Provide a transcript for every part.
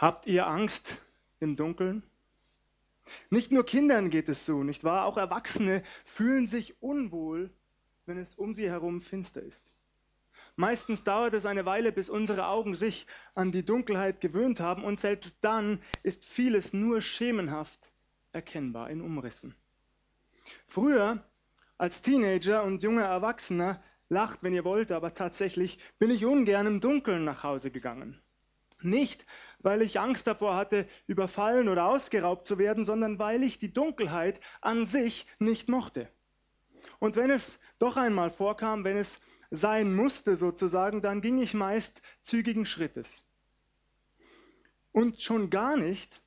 Habt ihr Angst im Dunkeln? Nicht nur Kindern geht es so, nicht wahr? Auch Erwachsene fühlen sich unwohl, wenn es um sie herum finster ist. Meistens dauert es eine Weile, bis unsere Augen sich an die Dunkelheit gewöhnt haben und selbst dann ist vieles nur schemenhaft erkennbar in Umrissen. Früher, als Teenager und junger Erwachsener, lacht, wenn ihr wollt, aber tatsächlich bin ich ungern im Dunkeln nach Hause gegangen. Nicht, weil ich Angst davor hatte, überfallen oder ausgeraubt zu werden, sondern weil ich die Dunkelheit an sich nicht mochte. Und wenn es doch einmal vorkam, wenn es sein musste sozusagen, dann ging ich meist zügigen Schrittes. Und schon gar nicht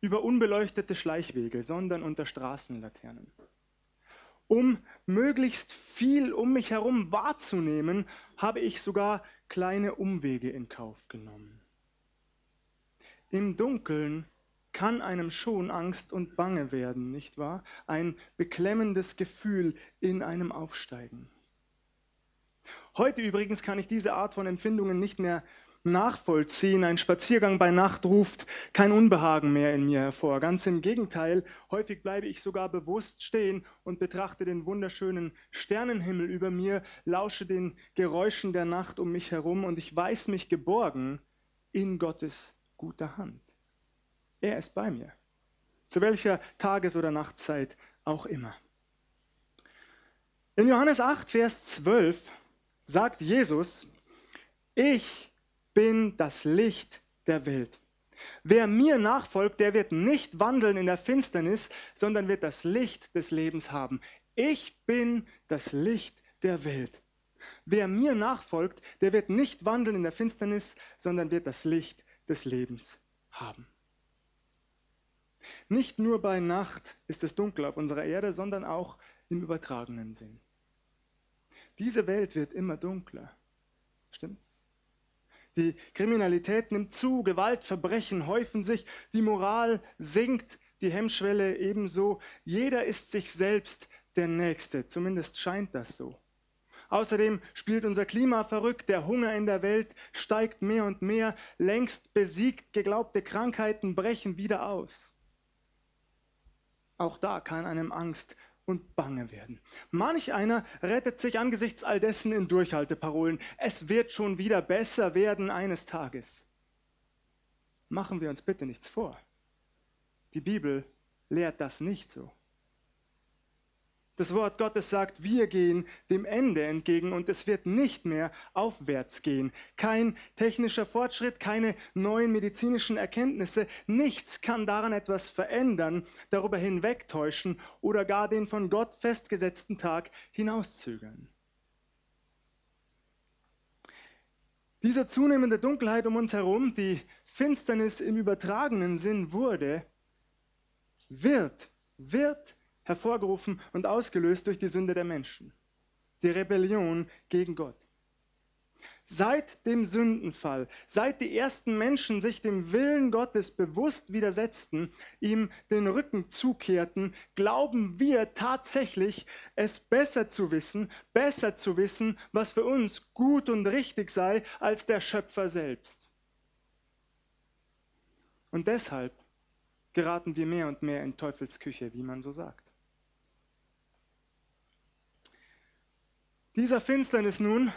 über unbeleuchtete Schleichwege, sondern unter Straßenlaternen. Um möglichst viel um mich herum wahrzunehmen, habe ich sogar kleine Umwege in Kauf genommen. Im Dunkeln kann einem schon Angst und Bange werden, nicht wahr? Ein beklemmendes Gefühl in einem aufsteigen. Heute übrigens kann ich diese Art von Empfindungen nicht mehr nachvollziehen. Ein Spaziergang bei Nacht ruft kein Unbehagen mehr in mir hervor. Ganz im Gegenteil, häufig bleibe ich sogar bewusst stehen und betrachte den wunderschönen Sternenhimmel über mir, lausche den Geräuschen der Nacht um mich herum und ich weiß mich geborgen in Gottes guter Hand. Er ist bei mir, zu welcher Tages- oder Nachtzeit auch immer. In Johannes 8, Vers 12 sagt Jesus, ich bin das Licht der Welt. Wer mir nachfolgt, der wird nicht wandeln in der Finsternis, sondern wird das Licht des Lebens haben. Ich bin das Licht der Welt. Wer mir nachfolgt, der wird nicht wandeln in der Finsternis, sondern wird das Licht des Lebens haben. Nicht nur bei Nacht ist es dunkel auf unserer Erde, sondern auch im übertragenen Sinn. Diese Welt wird immer dunkler. Stimmt's? Die Kriminalität nimmt zu, Gewaltverbrechen häufen sich, die Moral sinkt, die Hemmschwelle ebenso. Jeder ist sich selbst der Nächste, zumindest scheint das so. Außerdem spielt unser Klima verrückt, der Hunger in der Welt steigt mehr und mehr, längst besiegt geglaubte Krankheiten brechen wieder aus. Auch da kann einem Angst und bange werden. Manch einer rettet sich angesichts all dessen in Durchhalteparolen. Es wird schon wieder besser werden eines Tages. Machen wir uns bitte nichts vor. Die Bibel lehrt das nicht so. Das Wort Gottes sagt, wir gehen dem Ende entgegen und es wird nicht mehr aufwärts gehen. Kein technischer Fortschritt, keine neuen medizinischen Erkenntnisse, nichts kann daran etwas verändern, darüber hinwegtäuschen oder gar den von Gott festgesetzten Tag hinauszögern. Diese zunehmende Dunkelheit um uns herum, die Finsternis im übertragenen Sinn wurde, wird, wird hervorgerufen und ausgelöst durch die Sünde der Menschen, die Rebellion gegen Gott. Seit dem Sündenfall, seit die ersten Menschen sich dem Willen Gottes bewusst widersetzten, ihm den Rücken zukehrten, glauben wir tatsächlich, es besser zu wissen, besser zu wissen, was für uns gut und richtig sei, als der Schöpfer selbst. Und deshalb geraten wir mehr und mehr in Teufelsküche, wie man so sagt. Dieser Finsternis nun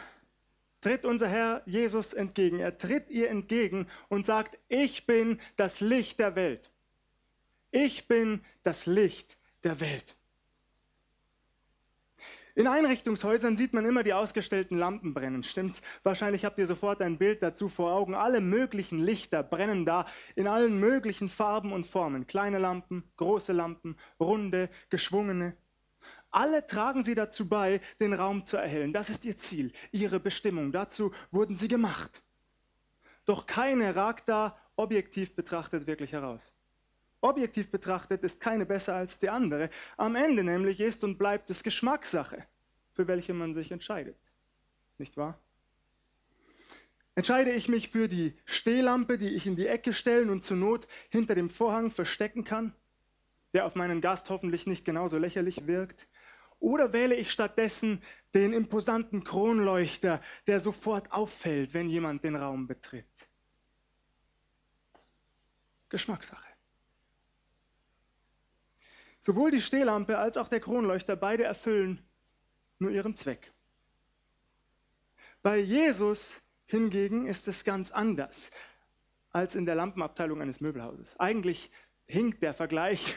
tritt unser Herr Jesus entgegen. Er tritt ihr entgegen und sagt, ich bin das Licht der Welt. Ich bin das Licht der Welt. In Einrichtungshäusern sieht man immer die ausgestellten Lampen brennen, stimmt's? Wahrscheinlich habt ihr sofort ein Bild dazu vor Augen. Alle möglichen Lichter brennen da in allen möglichen Farben und Formen. Kleine Lampen, große Lampen, runde, geschwungene. Alle tragen sie dazu bei, den Raum zu erhellen. Das ist ihr Ziel, ihre Bestimmung. Dazu wurden sie gemacht. Doch keine ragt da objektiv betrachtet wirklich heraus. Objektiv betrachtet ist keine besser als die andere. Am Ende nämlich ist und bleibt es Geschmackssache, für welche man sich entscheidet. Nicht wahr? Entscheide ich mich für die Stehlampe, die ich in die Ecke stellen und zur Not hinter dem Vorhang verstecken kann, der auf meinen Gast hoffentlich nicht genauso lächerlich wirkt, oder wähle ich stattdessen den imposanten Kronleuchter, der sofort auffällt, wenn jemand den Raum betritt? Geschmackssache. Sowohl die Stehlampe als auch der Kronleuchter, beide erfüllen nur ihren Zweck. Bei Jesus hingegen ist es ganz anders als in der Lampenabteilung eines Möbelhauses. Eigentlich hinkt der Vergleich.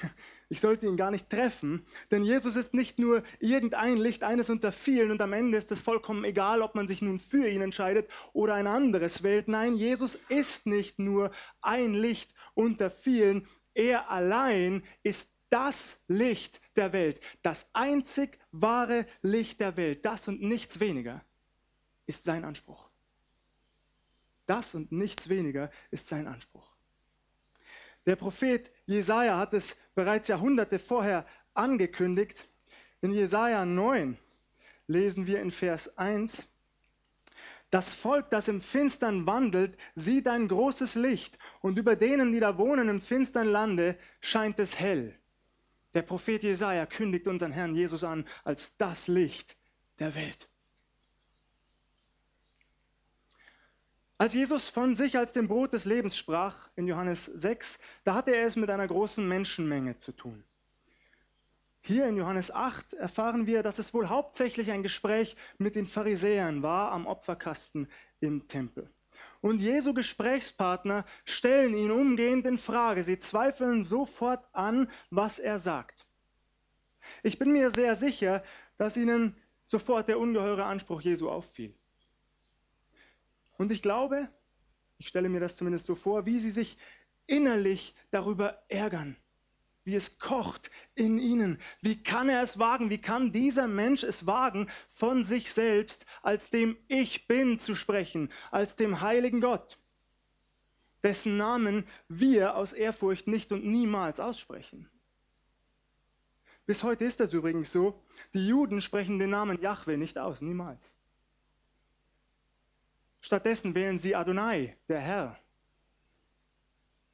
Ich sollte ihn gar nicht treffen, denn Jesus ist nicht nur irgendein Licht, eines unter vielen und am Ende ist es vollkommen egal, ob man sich nun für ihn entscheidet oder ein anderes wählt. Nein, Jesus ist nicht nur ein Licht unter vielen, er allein ist das Licht der Welt, das einzig wahre Licht der Welt, das und nichts weniger ist sein Anspruch. Das und nichts weniger ist sein Anspruch. Der Prophet Jesaja hat es bereits Jahrhunderte vorher angekündigt. In Jesaja 9 lesen wir in Vers 1, das Volk, das im Finstern wandelt, sieht ein großes Licht, und über denen, die da wohnen im finstern Lande, scheint es hell. Der Prophet Jesaja kündigt unseren Herrn Jesus an als das Licht der Welt. Als Jesus von sich als dem Brot des Lebens sprach in Johannes 6, da hatte er es mit einer großen Menschenmenge zu tun. Hier in Johannes 8 erfahren wir, dass es wohl hauptsächlich ein Gespräch mit den Pharisäern war am Opferkasten im Tempel. Und Jesu Gesprächspartner stellen ihn umgehend in Frage. Sie zweifeln sofort an, was er sagt. Ich bin mir sehr sicher, dass ihnen sofort der ungeheure Anspruch Jesu auffiel. Und ich glaube, ich stelle mir das zumindest so vor, wie sie sich innerlich darüber ärgern, wie es kocht in ihnen. Wie kann er es wagen? Wie kann dieser Mensch es wagen, von sich selbst als dem Ich bin zu sprechen, als dem heiligen Gott, dessen Namen wir aus Ehrfurcht nicht und niemals aussprechen? Bis heute ist das übrigens so. Die Juden sprechen den Namen Yahweh nicht aus, niemals. Stattdessen wählen sie Adonai, der Herr.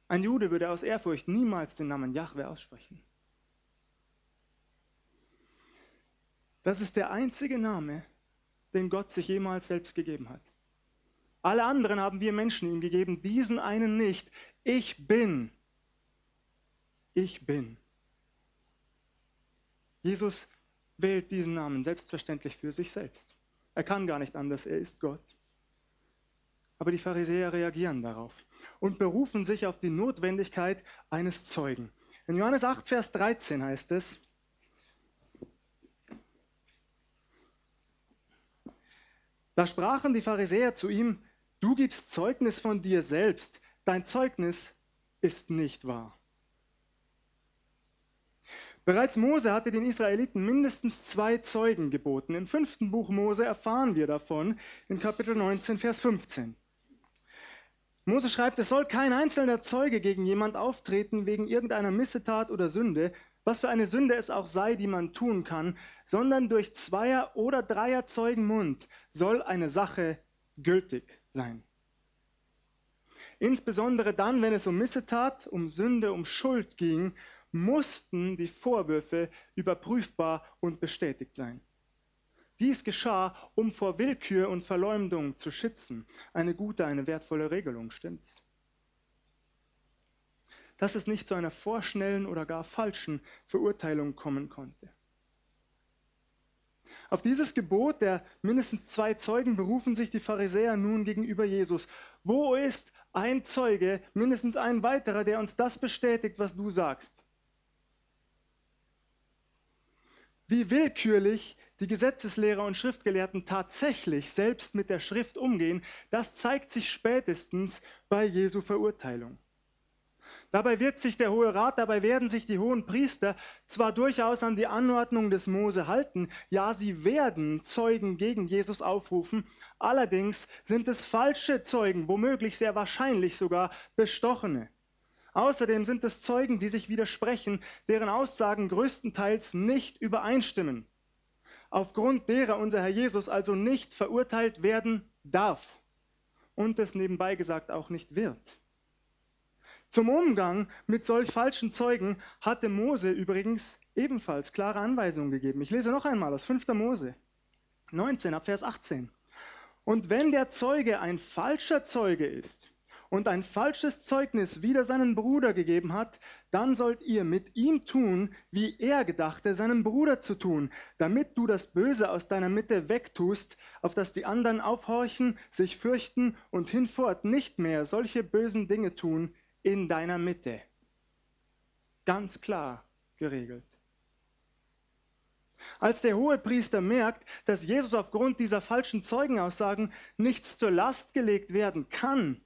Ein Jude würde aus Ehrfurcht niemals den Namen Jahwe aussprechen. Das ist der einzige Name, den Gott sich jemals selbst gegeben hat. Alle anderen haben wir Menschen ihm gegeben, diesen einen nicht. Ich bin. Ich bin. Jesus wählt diesen Namen selbstverständlich für sich selbst. Er kann gar nicht anders, er ist Gott. Aber die Pharisäer reagieren darauf und berufen sich auf die Notwendigkeit eines Zeugen. In Johannes 8, Vers 13 heißt es, da sprachen die Pharisäer zu ihm, du gibst Zeugnis von dir selbst, dein Zeugnis ist nicht wahr. Bereits Mose hatte den Israeliten mindestens zwei Zeugen geboten. Im fünften Buch Mose erfahren wir davon in Kapitel 19, Vers 15. Mose schreibt, es soll kein einzelner Zeuge gegen jemand auftreten wegen irgendeiner Missetat oder Sünde, was für eine Sünde es auch sei, die man tun kann, sondern durch Zweier- oder Dreier Zeugen Mund soll eine Sache gültig sein. Insbesondere dann, wenn es um Missetat, um Sünde, um Schuld ging, mussten die Vorwürfe überprüfbar und bestätigt sein. Dies geschah, um vor Willkür und Verleumdung zu schützen. Eine gute, eine wertvolle Regelung, stimmt's? Dass es nicht zu einer vorschnellen oder gar falschen Verurteilung kommen konnte. Auf dieses Gebot der mindestens zwei Zeugen berufen sich die Pharisäer nun gegenüber Jesus. Wo ist ein Zeuge, mindestens ein weiterer, der uns das bestätigt, was du sagst? Wie willkürlich die Gesetzeslehrer und Schriftgelehrten tatsächlich selbst mit der Schrift umgehen, das zeigt sich spätestens bei Jesu Verurteilung. Dabei wird sich der Hohe Rat, dabei werden sich die hohen Priester zwar durchaus an die Anordnung des Mose halten, ja, sie werden Zeugen gegen Jesus aufrufen, allerdings sind es falsche Zeugen, womöglich sehr wahrscheinlich sogar bestochene. Außerdem sind es Zeugen, die sich widersprechen, deren Aussagen größtenteils nicht übereinstimmen aufgrund derer unser Herr Jesus also nicht verurteilt werden darf und es nebenbei gesagt auch nicht wird. Zum Umgang mit solch falschen Zeugen hatte Mose übrigens ebenfalls klare Anweisungen gegeben. Ich lese noch einmal aus 5. Mose 19 ab Vers 18. Und wenn der Zeuge ein falscher Zeuge ist und ein falsches Zeugnis wider seinen Bruder gegeben hat, dann sollt ihr mit ihm tun, wie er gedachte, seinem Bruder zu tun, damit du das Böse aus deiner Mitte wegtust, auf dass die anderen aufhorchen, sich fürchten und hinfort nicht mehr solche bösen Dinge tun in deiner Mitte. Ganz klar geregelt. Als der Hohepriester merkt, dass Jesus aufgrund dieser falschen Zeugenaussagen nichts zur Last gelegt werden kann,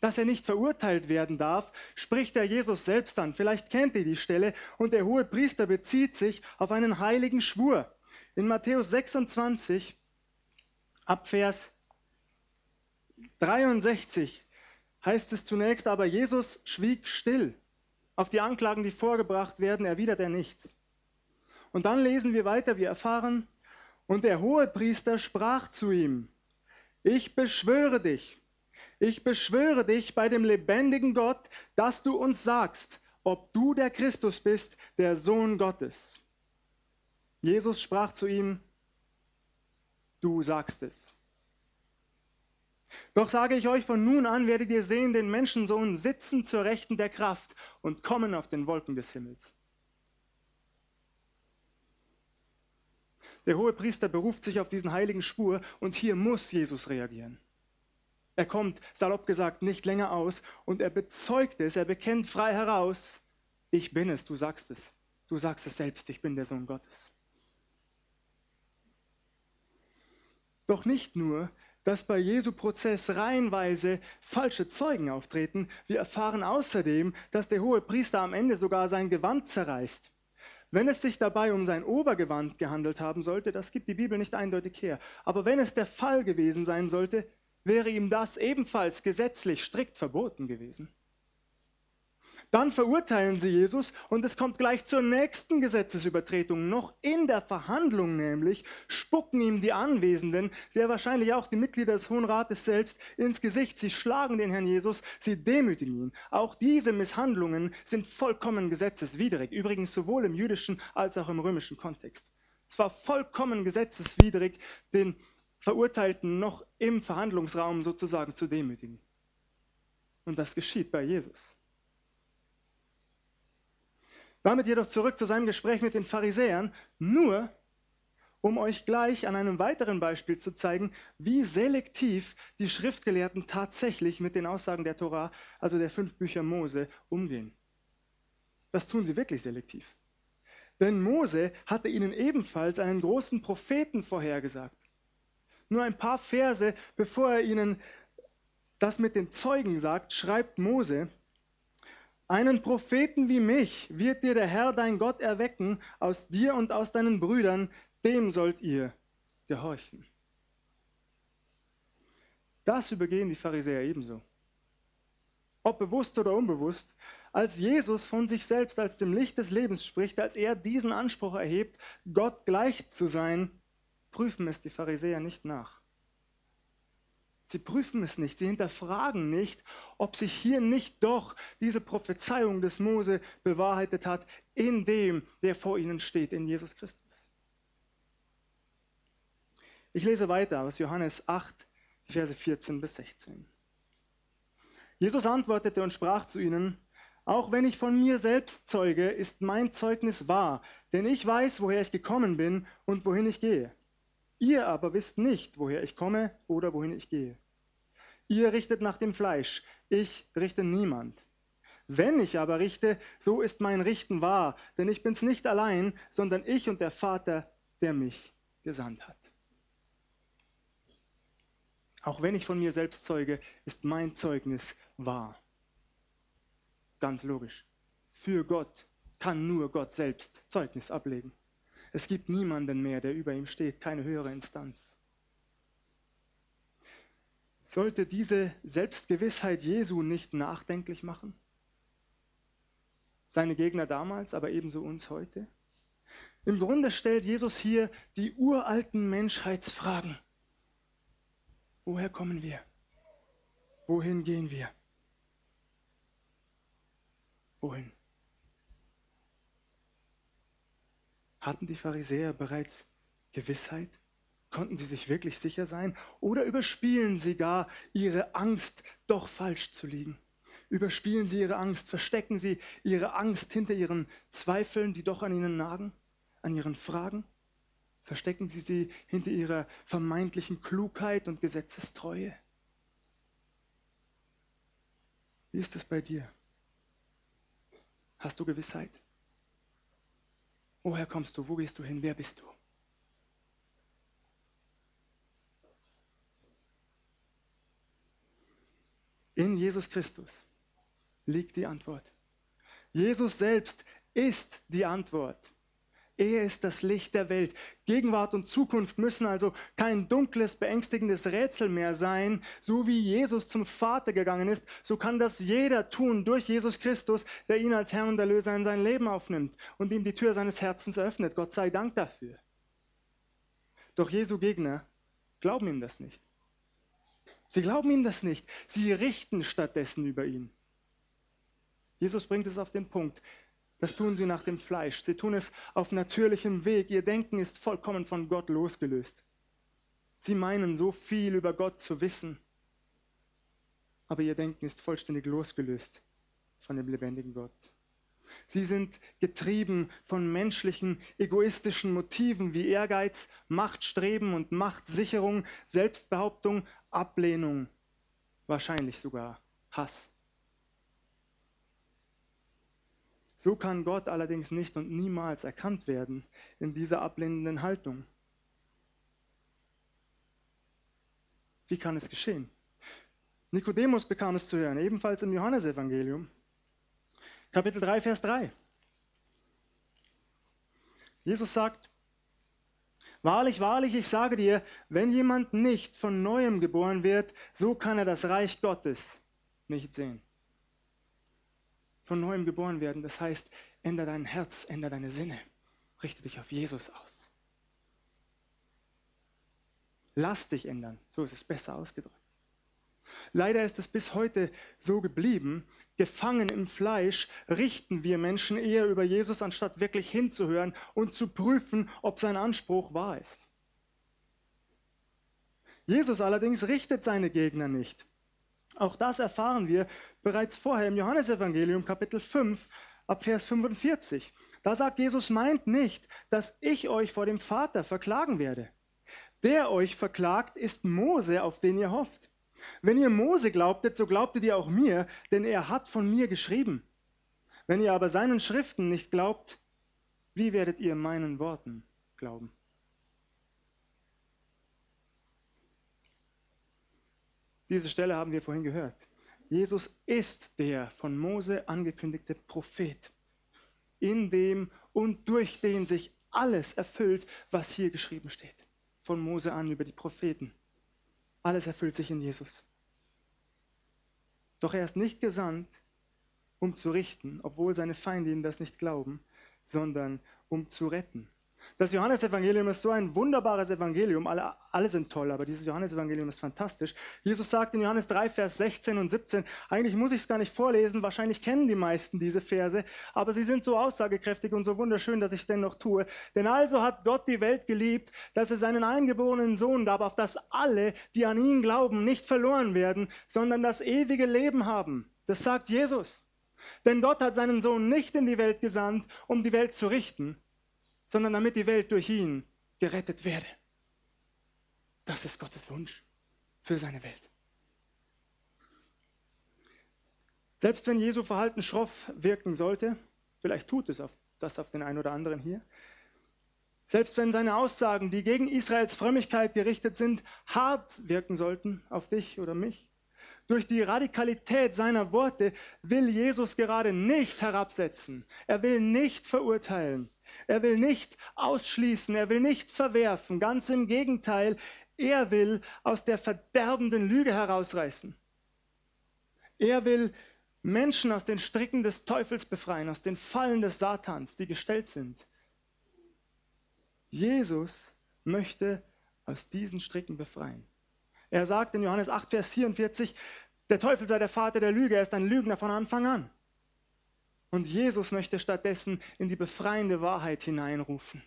dass er nicht verurteilt werden darf, spricht er Jesus selbst an. Vielleicht kennt ihr die Stelle und der Hohepriester bezieht sich auf einen heiligen Schwur. In Matthäus 26 ab Vers 63 heißt es zunächst aber, Jesus schwieg still. Auf die Anklagen, die vorgebracht werden, erwidert er nichts. Und dann lesen wir weiter, wir erfahren, und der Hohepriester sprach zu ihm, ich beschwöre dich, ich beschwöre dich bei dem lebendigen Gott, dass du uns sagst, ob du der Christus bist, der Sohn Gottes. Jesus sprach zu ihm, du sagst es. Doch sage ich euch, von nun an werdet ihr sehen den Menschensohn sitzen zur Rechten der Kraft und kommen auf den Wolken des Himmels. Der hohe Priester beruft sich auf diesen heiligen Spur und hier muss Jesus reagieren. Er kommt, salopp gesagt, nicht länger aus und er bezeugt es, er bekennt frei heraus, ich bin es, du sagst es. Du sagst es selbst, ich bin der Sohn Gottes. Doch nicht nur, dass bei Jesu Prozess reihenweise falsche Zeugen auftreten, wir erfahren außerdem, dass der hohe Priester am Ende sogar sein Gewand zerreißt. Wenn es sich dabei um sein Obergewand gehandelt haben sollte, das gibt die Bibel nicht eindeutig her. Aber wenn es der Fall gewesen sein sollte, wäre ihm das ebenfalls gesetzlich strikt verboten gewesen. Dann verurteilen sie Jesus und es kommt gleich zur nächsten Gesetzesübertretung. Noch in der Verhandlung nämlich spucken ihm die Anwesenden, sehr wahrscheinlich auch die Mitglieder des Hohen Rates selbst, ins Gesicht. Sie schlagen den Herrn Jesus, sie demütigen ihn. Auch diese Misshandlungen sind vollkommen gesetzeswidrig, übrigens sowohl im jüdischen als auch im römischen Kontext. Es war vollkommen gesetzeswidrig, den Verurteilten noch im Verhandlungsraum sozusagen zu demütigen. Und das geschieht bei Jesus. Damit jedoch zurück zu seinem Gespräch mit den Pharisäern, nur um euch gleich an einem weiteren Beispiel zu zeigen, wie selektiv die Schriftgelehrten tatsächlich mit den Aussagen der Tora, also der fünf Bücher Mose, umgehen. Das tun sie wirklich selektiv. Denn Mose hatte ihnen ebenfalls einen großen Propheten vorhergesagt. Nur ein paar Verse, bevor er ihnen das mit den Zeugen sagt, schreibt Mose, einen Propheten wie mich wird dir der Herr dein Gott erwecken, aus dir und aus deinen Brüdern, dem sollt ihr gehorchen. Das übergehen die Pharisäer ebenso. Ob bewusst oder unbewusst, als Jesus von sich selbst als dem Licht des Lebens spricht, als er diesen Anspruch erhebt, Gott gleich zu sein, prüfen es die Pharisäer nicht nach. Sie prüfen es nicht, sie hinterfragen nicht, ob sich hier nicht doch diese Prophezeiung des Mose bewahrheitet hat in dem, der vor ihnen steht, in Jesus Christus. Ich lese weiter aus Johannes 8, Verse 14 bis 16. Jesus antwortete und sprach zu ihnen, auch wenn ich von mir selbst zeuge, ist mein Zeugnis wahr, denn ich weiß, woher ich gekommen bin und wohin ich gehe. Ihr aber wisst nicht, woher ich komme oder wohin ich gehe. Ihr richtet nach dem Fleisch, ich richte niemand. Wenn ich aber richte, so ist mein Richten wahr, denn ich bin's nicht allein, sondern ich und der Vater, der mich gesandt hat. Auch wenn ich von mir selbst zeuge, ist mein Zeugnis wahr. Ganz logisch. Für Gott kann nur Gott selbst Zeugnis ablegen. Es gibt niemanden mehr, der über ihm steht, keine höhere Instanz. Sollte diese Selbstgewissheit Jesu nicht nachdenklich machen? Seine Gegner damals, aber ebenso uns heute? Im Grunde stellt Jesus hier die uralten Menschheitsfragen. Woher kommen wir? Wohin gehen wir? Wohin? Hatten die Pharisäer bereits Gewissheit Konnten sie sich wirklich sicher sein? Oder überspielen sie gar ihre Angst, doch falsch zu liegen? Überspielen sie ihre Angst? Verstecken sie ihre Angst hinter ihren Zweifeln, die doch an ihnen nagen? An ihren Fragen? Verstecken sie sie hinter ihrer vermeintlichen Klugheit und Gesetzestreue? Wie ist es bei dir? Hast du Gewissheit? Woher kommst du? Wo gehst du hin? Wer bist du? In Jesus Christus liegt die Antwort. Jesus selbst ist die Antwort. Er ist das Licht der Welt. Gegenwart und Zukunft müssen also kein dunkles, beängstigendes Rätsel mehr sein. So wie Jesus zum Vater gegangen ist, so kann das jeder tun durch Jesus Christus, der ihn als Herr und Erlöser in sein Leben aufnimmt und ihm die Tür seines Herzens öffnet. Gott sei Dank dafür. Doch Jesu Gegner glauben ihm das nicht. Sie glauben ihm das nicht. Sie richten stattdessen über ihn. Jesus bringt es auf den Punkt. Das tun sie nach dem Fleisch. Sie tun es auf natürlichem Weg. Ihr Denken ist vollkommen von Gott losgelöst. Sie meinen so viel über Gott zu wissen, aber ihr Denken ist vollständig losgelöst von dem lebendigen Gott. Sie sind getrieben von menschlichen, egoistischen Motiven wie Ehrgeiz, Machtstreben und Machtsicherung, Selbstbehauptung, Ablehnung, wahrscheinlich sogar Hass. So kann Gott allerdings nicht und niemals erkannt werden in dieser ablehnenden Haltung. Wie kann es geschehen? Nikodemus bekam es zu hören, ebenfalls im Johannesevangelium, Kapitel 3, Vers 3. Jesus sagt, Wahrlich, wahrlich, ich sage dir, wenn jemand nicht von neuem geboren wird, so kann er das Reich Gottes nicht sehen von neuem geboren werden. Das heißt, ändere dein Herz, ändere deine Sinne. Richte dich auf Jesus aus. Lass dich ändern. So ist es besser ausgedrückt. Leider ist es bis heute so geblieben, gefangen im Fleisch richten wir Menschen eher über Jesus, anstatt wirklich hinzuhören und zu prüfen, ob sein Anspruch wahr ist. Jesus allerdings richtet seine Gegner nicht. Auch das erfahren wir bereits vorher im Johannesevangelium Kapitel 5 ab Vers 45. Da sagt Jesus, meint nicht, dass ich euch vor dem Vater verklagen werde. Der euch verklagt, ist Mose, auf den ihr hofft. Wenn ihr Mose glaubtet, so glaubtet ihr auch mir, denn er hat von mir geschrieben. Wenn ihr aber seinen Schriften nicht glaubt, wie werdet ihr meinen Worten glauben? Diese Stelle haben wir vorhin gehört. Jesus ist der von Mose angekündigte Prophet, in dem und durch den sich alles erfüllt, was hier geschrieben steht. Von Mose an über die Propheten. Alles erfüllt sich in Jesus. Doch er ist nicht gesandt, um zu richten, obwohl seine Feinde ihm das nicht glauben, sondern um zu retten. Das Johannesevangelium ist so ein wunderbares Evangelium. Alle, alle sind toll, aber dieses Johannesevangelium ist fantastisch. Jesus sagt in Johannes 3, Vers 16 und 17, eigentlich muss ich es gar nicht vorlesen, wahrscheinlich kennen die meisten diese Verse, aber sie sind so aussagekräftig und so wunderschön, dass ich es dennoch tue. Denn also hat Gott die Welt geliebt, dass er seinen eingeborenen Sohn gab, auf dass alle, die an ihn glauben, nicht verloren werden, sondern das ewige Leben haben. Das sagt Jesus. Denn Gott hat seinen Sohn nicht in die Welt gesandt, um die Welt zu richten, sondern damit die Welt durch ihn gerettet werde. Das ist Gottes Wunsch für seine Welt. Selbst wenn Jesu Verhalten schroff wirken sollte, vielleicht tut es auf, das auf den einen oder anderen hier, selbst wenn seine Aussagen, die gegen Israels Frömmigkeit gerichtet sind, hart wirken sollten auf dich oder mich, durch die Radikalität seiner Worte will Jesus gerade nicht herabsetzen. Er will nicht verurteilen. Er will nicht ausschließen, er will nicht verwerfen, ganz im Gegenteil, er will aus der verderbenden Lüge herausreißen. Er will Menschen aus den Stricken des Teufels befreien, aus den Fallen des Satans, die gestellt sind. Jesus möchte aus diesen Stricken befreien. Er sagt in Johannes 8, Vers 44, der Teufel sei der Vater der Lüge, er ist ein Lügner von Anfang an. Und Jesus möchte stattdessen in die befreiende Wahrheit hineinrufen.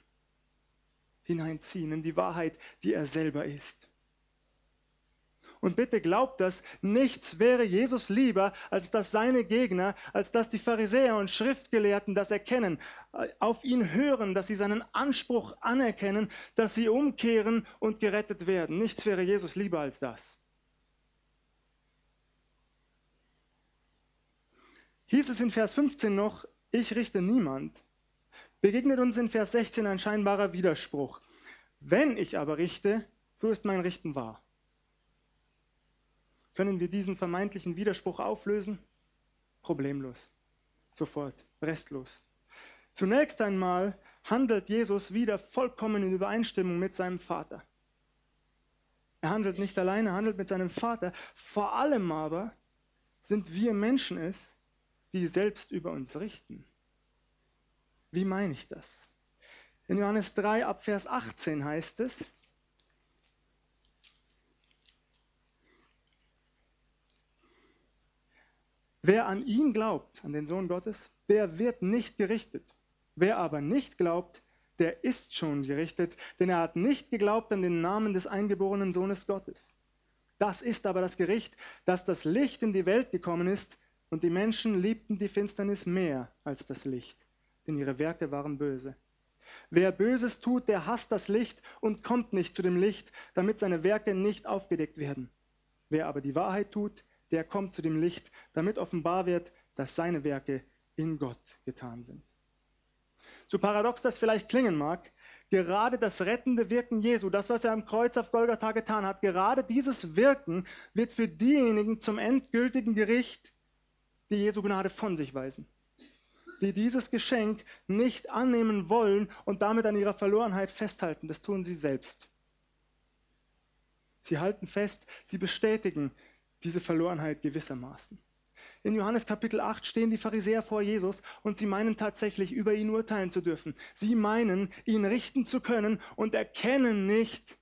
hineinziehen, in die Wahrheit, die er selber ist. Und bitte glaubt das, nichts wäre Jesus lieber, als dass seine Gegner, als dass die Pharisäer und Schriftgelehrten das erkennen, auf ihn hören, dass sie seinen Anspruch anerkennen, dass sie umkehren und gerettet werden. Nichts wäre Jesus lieber als das. Hieß es in Vers 15 noch, ich richte niemand, begegnet uns in Vers 16 ein scheinbarer Widerspruch. Wenn ich aber richte, so ist mein Richten wahr. Können wir diesen vermeintlichen Widerspruch auflösen? Problemlos. Sofort. Restlos. Zunächst einmal handelt Jesus wieder vollkommen in Übereinstimmung mit seinem Vater. Er handelt nicht alleine, er handelt mit seinem Vater. Vor allem aber sind wir Menschen es, die selbst über uns richten. Wie meine ich das? In Johannes 3 ab Vers 18 heißt es, Wer an ihn glaubt, an den Sohn Gottes, der wird nicht gerichtet. Wer aber nicht glaubt, der ist schon gerichtet, denn er hat nicht geglaubt an den Namen des eingeborenen Sohnes Gottes. Das ist aber das Gericht, dass das Licht in die Welt gekommen ist, und die Menschen liebten die Finsternis mehr als das Licht, denn ihre Werke waren böse. Wer Böses tut, der hasst das Licht und kommt nicht zu dem Licht, damit seine Werke nicht aufgedeckt werden. Wer aber die Wahrheit tut, der kommt zu dem Licht, damit offenbar wird, dass seine Werke in Gott getan sind. So paradox das vielleicht klingen mag, gerade das rettende Wirken Jesu, das, was er am Kreuz auf Golgatha getan hat, gerade dieses Wirken wird für diejenigen zum endgültigen Gericht, die Jesu Gnade von sich weisen, die dieses Geschenk nicht annehmen wollen und damit an ihrer Verlorenheit festhalten. Das tun sie selbst. Sie halten fest, sie bestätigen diese Verlorenheit gewissermaßen. In Johannes Kapitel 8 stehen die Pharisäer vor Jesus und sie meinen tatsächlich über ihn urteilen zu dürfen. Sie meinen, ihn richten zu können und erkennen nicht,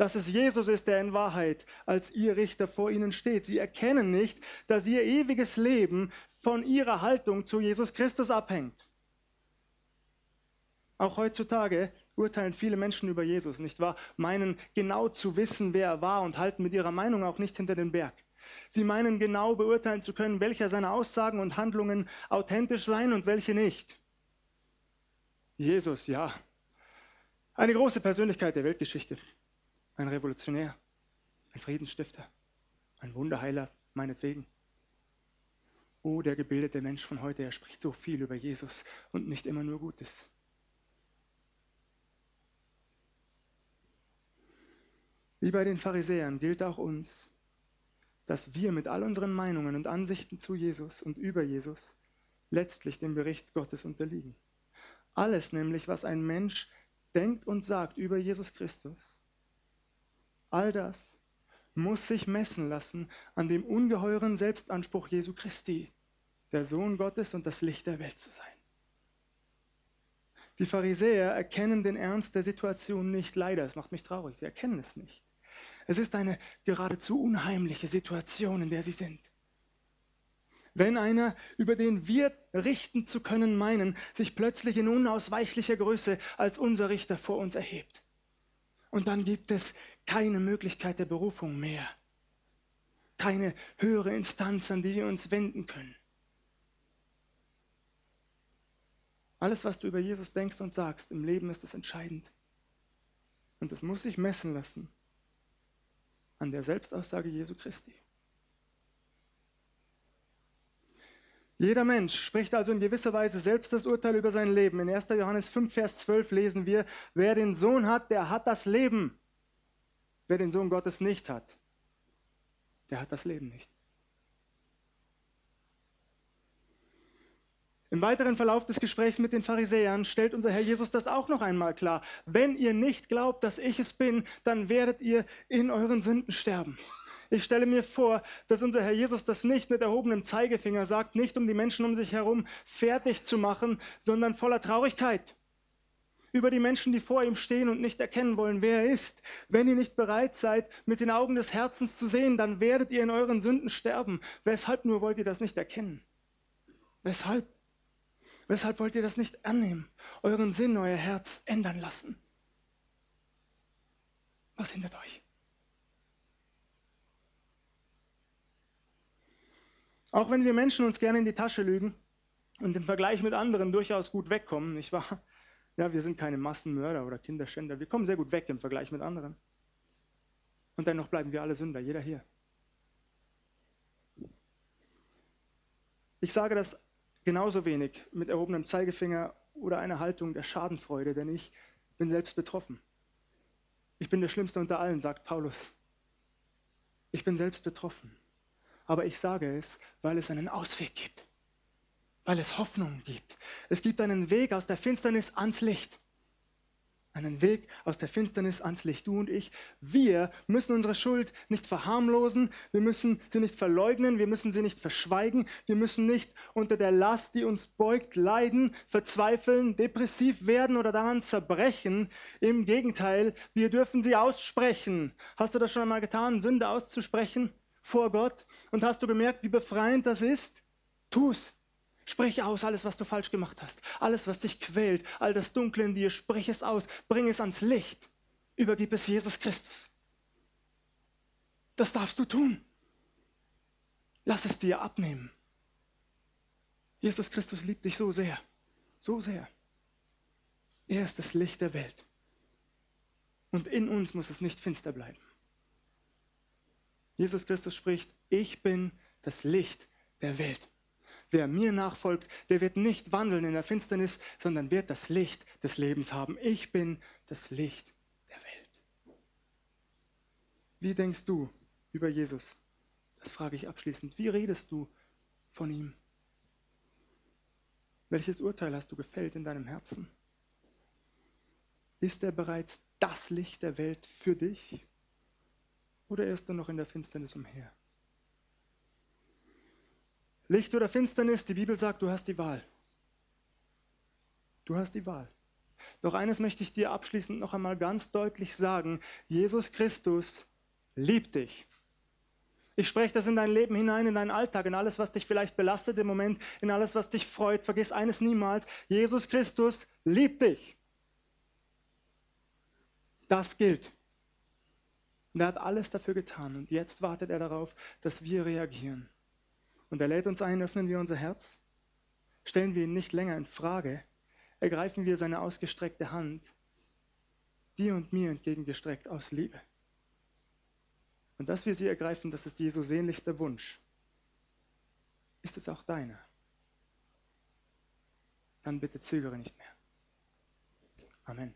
dass es Jesus ist, der in Wahrheit als ihr Richter vor ihnen steht. Sie erkennen nicht, dass ihr ewiges Leben von ihrer Haltung zu Jesus Christus abhängt. Auch heutzutage urteilen viele Menschen über Jesus, nicht wahr? Meinen genau zu wissen, wer er war und halten mit ihrer Meinung auch nicht hinter den Berg. Sie meinen genau beurteilen zu können, welcher seiner Aussagen und Handlungen authentisch seien und welche nicht. Jesus, ja. Eine große Persönlichkeit der Weltgeschichte. Ein Revolutionär, ein Friedensstifter, ein Wunderheiler, meinetwegen. Oh, der gebildete Mensch von heute, er spricht so viel über Jesus und nicht immer nur Gutes. Wie bei den Pharisäern gilt auch uns, dass wir mit all unseren Meinungen und Ansichten zu Jesus und über Jesus letztlich dem Bericht Gottes unterliegen. Alles nämlich, was ein Mensch denkt und sagt über Jesus Christus, all das muss sich messen lassen an dem ungeheuren Selbstanspruch Jesu Christi, der Sohn Gottes und das Licht der Welt zu sein. Die Pharisäer erkennen den Ernst der Situation nicht, leider, es macht mich traurig, sie erkennen es nicht. Es ist eine geradezu unheimliche Situation, in der sie sind. Wenn einer, über den wir richten zu können meinen, sich plötzlich in unausweichlicher Größe als unser Richter vor uns erhebt. Und dann gibt es keine Möglichkeit der Berufung mehr. Keine höhere Instanz, an die wir uns wenden können. Alles, was du über Jesus denkst und sagst, im Leben ist es entscheidend. Und es muss sich messen lassen an der Selbstaussage Jesu Christi. Jeder Mensch spricht also in gewisser Weise selbst das Urteil über sein Leben. In 1. Johannes 5, Vers 12 lesen wir, wer den Sohn hat, der hat das Leben. Wer den Sohn Gottes nicht hat, der hat das Leben nicht. Im weiteren Verlauf des Gesprächs mit den Pharisäern stellt unser Herr Jesus das auch noch einmal klar. Wenn ihr nicht glaubt, dass ich es bin, dann werdet ihr in euren Sünden sterben. Ich stelle mir vor, dass unser Herr Jesus das nicht mit erhobenem Zeigefinger sagt, nicht um die Menschen um sich herum fertig zu machen, sondern voller Traurigkeit. Über die Menschen, die vor ihm stehen und nicht erkennen wollen, wer er ist. Wenn ihr nicht bereit seid, mit den Augen des Herzens zu sehen, dann werdet ihr in euren Sünden sterben. Weshalb nur wollt ihr das nicht erkennen? Weshalb? Weshalb wollt ihr das nicht annehmen? Euren Sinn, euer Herz ändern lassen? Was hindert euch? Auch wenn wir Menschen uns gerne in die Tasche lügen und im Vergleich mit anderen durchaus gut wegkommen, nicht wahr? Ja, wir sind keine Massenmörder oder Kinderschänder. Wir kommen sehr gut weg im Vergleich mit anderen. Und dennoch bleiben wir alle Sünder, jeder hier. Ich sage das genauso wenig mit erhobenem Zeigefinger oder einer Haltung der Schadenfreude, denn ich bin selbst betroffen. Ich bin der Schlimmste unter allen, sagt Paulus. Ich bin selbst betroffen aber ich sage es, weil es einen Ausweg gibt, weil es Hoffnung gibt. Es gibt einen Weg aus der Finsternis ans Licht. Einen Weg aus der Finsternis ans Licht. Du und ich, wir müssen unsere Schuld nicht verharmlosen, wir müssen sie nicht verleugnen, wir müssen sie nicht verschweigen, wir müssen nicht unter der Last, die uns beugt, leiden, verzweifeln, depressiv werden oder daran zerbrechen. Im Gegenteil, wir dürfen sie aussprechen. Hast du das schon einmal getan, Sünde auszusprechen? Vor Gott und hast du gemerkt, wie befreiend das ist? Tu's. Sprich aus alles, was du falsch gemacht hast, alles, was dich quält, all das Dunkle in dir, sprich es aus, bring es ans Licht, übergib es Jesus Christus. Das darfst du tun. Lass es dir abnehmen. Jesus Christus liebt dich so sehr, so sehr. Er ist das Licht der Welt. Und in uns muss es nicht finster bleiben. Jesus Christus spricht, ich bin das Licht der Welt. Wer mir nachfolgt, der wird nicht wandeln in der Finsternis, sondern wird das Licht des Lebens haben. Ich bin das Licht der Welt. Wie denkst du über Jesus? Das frage ich abschließend. Wie redest du von ihm? Welches Urteil hast du gefällt in deinem Herzen? Ist er bereits das Licht der Welt für dich? Oder irrst du noch in der Finsternis umher? Licht oder Finsternis, die Bibel sagt, du hast die Wahl. Du hast die Wahl. Doch eines möchte ich dir abschließend noch einmal ganz deutlich sagen. Jesus Christus liebt dich. Ich spreche das in dein Leben hinein, in deinen Alltag, in alles, was dich vielleicht belastet im Moment, in alles, was dich freut. Vergiss eines niemals. Jesus Christus liebt dich. Das gilt. Und er hat alles dafür getan. Und jetzt wartet er darauf, dass wir reagieren. Und er lädt uns ein, öffnen wir unser Herz, stellen wir ihn nicht länger in Frage, ergreifen wir seine ausgestreckte Hand, dir und mir entgegengestreckt aus Liebe. Und dass wir sie ergreifen, das ist Jesu sehnlichster Wunsch. Ist es auch deiner? Dann bitte zögere nicht mehr. Amen.